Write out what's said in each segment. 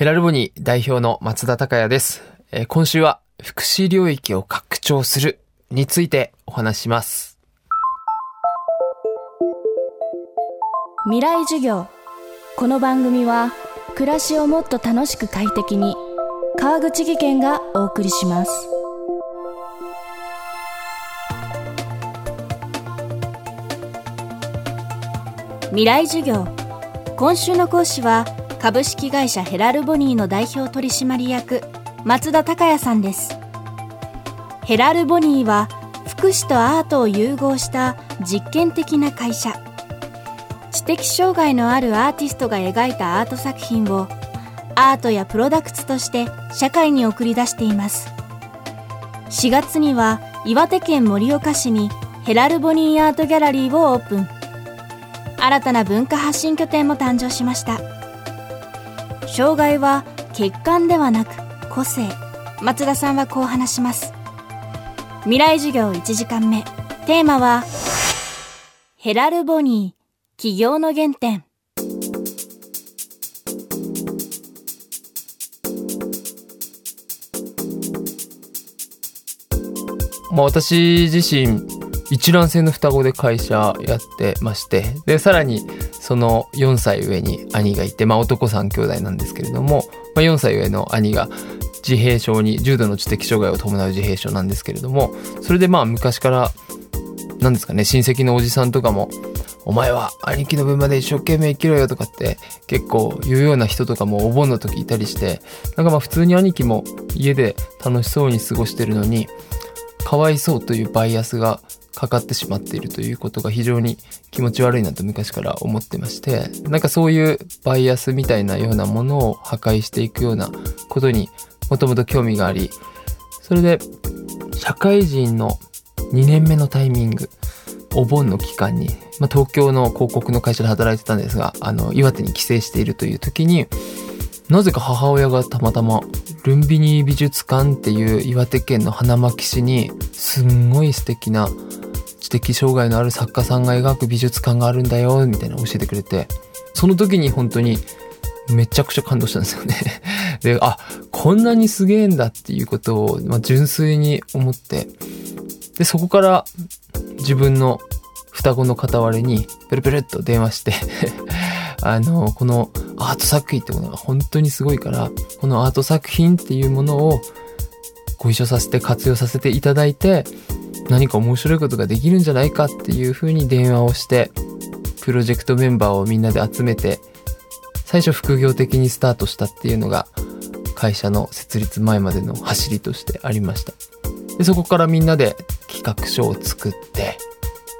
ヘラルボニー代表の松田孝也です。えー今週は福祉領域を拡張するについてお話しします。未来授業この番組は暮らしをもっと楽しく快適に川口義賢がお送りします未来授業今週の講師は株式会社ヘラルボニーの代表取締役松田孝也さんです。ヘラルボニーは福祉とアートを融合した実験的な会社。知的障害のあるアーティストが描いたアート作品をアートやプロダクツとして社会に送り出しています。4月には岩手県盛岡市にヘラルボニーアートギャラリーをオープン。新たな文化発信拠点も誕生しました。障害は欠陥ではなく個性。松田さんはこう話します。未来授業1時間目。テーマはヘラルボニー起業の原点。まあ、私自身、一卵性の双子で会社やってまして、で、さらに、その4歳上に兄がいて、まあ男3兄弟なんですけれども、まあ4歳上の兄が自閉症に、重度の知的障害を伴う自閉症なんですけれども、それでまあ昔から、なんですかね、親戚のおじさんとかも、お前は兄貴の分まで一生懸命生きろよとかって結構言うような人とかもお盆の時いたりして、なんかまあ普通に兄貴も家で楽しそうに過ごしてるのに、かわいそうというバイアスがかかってしまっているということが非常に気持ち悪いなと昔から思ってまして、なんかそういうバイアスみたいなようなものを破壊していくようなことにもともと興味があり、それで社会人の2年目のタイミング、お盆の期間に、まあ、東京の広告の会社で働いてたんですが、あの、岩手に帰省しているという時に、なぜか母親がたまたまルンビニー美術館っていう岩手県の花巻市にすんごい素敵な知的障害のある作家さんが描く美術館があるんだよみたいなの教えてくれてその時に本当にめちゃくちゃ感動したんですよね。で、あ、こんなにすげえんだっていうことを、まあ、純粋に思ってで、そこから自分の双子の片割れにペルペルっと電話して あの、このアート作品ってものが本当にすごいから、このアート作品っていうものをご一緒させて活用させていただいて、何か面白いことができるんじゃないかっていう風に電話をして、プロジェクトメンバーをみんなで集めて、最初副業的にスタートしたっていうのが、会社の設立前までの走りとしてありました。で、そこからみんなで企画書を作って、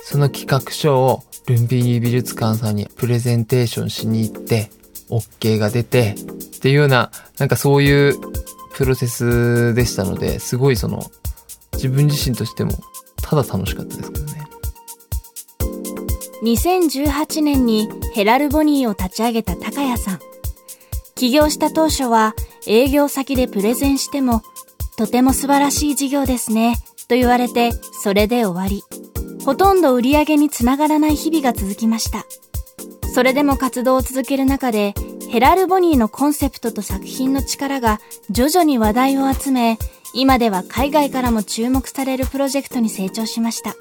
その企画書をルンビニー美術館さんにプレゼンテーションしに行って、OK が出て、っていうような、なんかそういうプロセスでしたので、すごいその、自分自身としても、ただ楽しかったですけどね。2018年にヘラルボニーを立ち上げた高谷さん。起業した当初は営業先でプレゼンしてもとても素晴らしい事業ですねと言われてそれで終わり。ほとんど売り上げにつながらない日々が続きました。それでも活動を続ける中でヘラルボニーのコンセプトと作品の力が徐々に話題を集め今では海外からも注目されるプロジェクトに成長しました。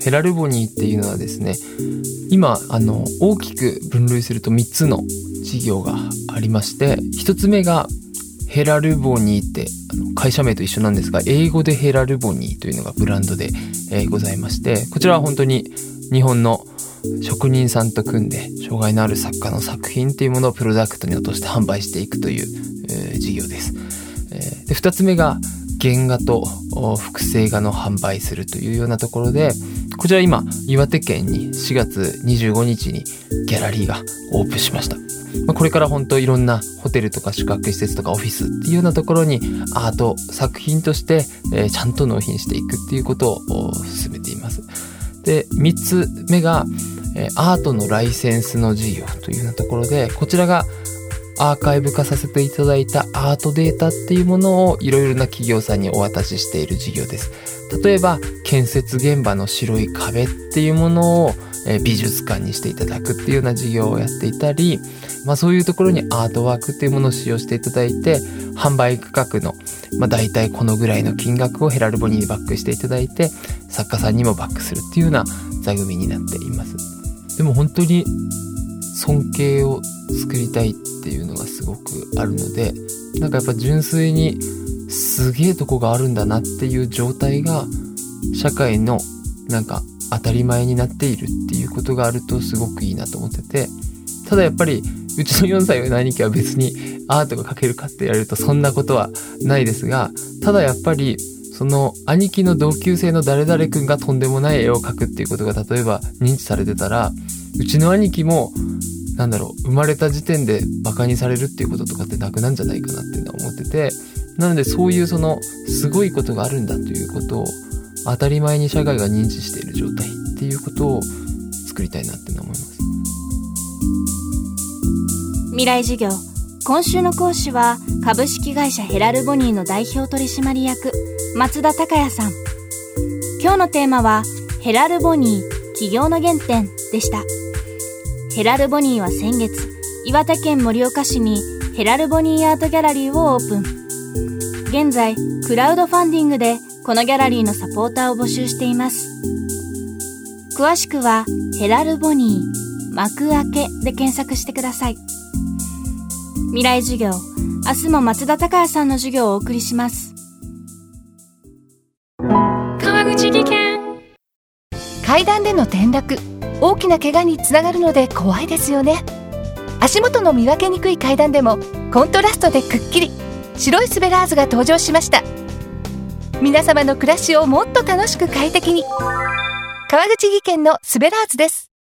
ヘラルボニーっていうのはですね、今、あの、大きく分類すると3つの事業がありまして、1つ目がヘラルボニーってあの会社名と一緒なんですが、英語でヘラルボニーというのがブランドで、えーございまして、こちらは本当に日本の職人さんと組んで、障害のある作家の作品っていうものをプロダクトに落として販売していくという、え事業です。で、二つ目が原画と複製画の販売するというようなところで、こちら今、岩手県に4月25日にギャラリーがオープンしました。これから本当いろんなホテルとか宿泊施設とかオフィスっていうようなところにアート作品として、ちゃんと納品していくっていうことを進めています。で、三つ目が、アートのライセンスの事業というようなところで、こちらがアーカイブ化させていただいたアートデータっていうものをいろいろな企業さんにお渡ししている事業です。例えば、建設現場の白い壁っていうものを、美術館にしていただくっていうような事業をやっていたり、まあ、そういうところにアートワークっていうものを使用していただいて販売価格の、まあ、大体このぐらいの金額をヘラルボニーにバックしていただいて作家さんにもバックするっていうような座組になっていますでも本当に尊敬を作りたいっていうのがすごくあるのでなんかやっぱ純粋にすげえとこがあるんだなっていう状態が社会のなんか当たり前になっているっていうことがあるとすごくいいなと思っててただやっぱりうちの4歳の兄貴は別にアートが描けるかって言われるとそんなことはないですがただやっぱりその兄貴の同級生の誰々君がとんでもない絵を描くっていうことが例えば認知されてたらうちの兄貴もなんだろう生まれた時点でバカにされるっていうこととかってなくなんじゃないかなっていうのは思っててなのでそういうそのすごいことがあるんだということを当たり前に社会が認知している状態っていうことを作りたいなって思います。未来授業今週の講師は株式会社ヘラルボニーの代表取締役松田孝也さん今日のテーマはヘラルボニー起業の原点でしたヘラルボニーは先月岩手県盛岡市にヘラルボニーアートギャラリーをオープン。現在クラウドファンディングでこのギャラリーのサポーターを募集しています。詳しくはヘラルボニー幕開けで検索してください。未来授業明日も松田孝也さんの授業をお送りします。川口技研。階段での転落大きな怪我につながるので怖いですよね。足元の見分けにくい階段でもコントラストでくっきり。白いスベラーズが登場しました。皆様の暮らしをもっと楽しく快適に。川口技研のスベラーズです。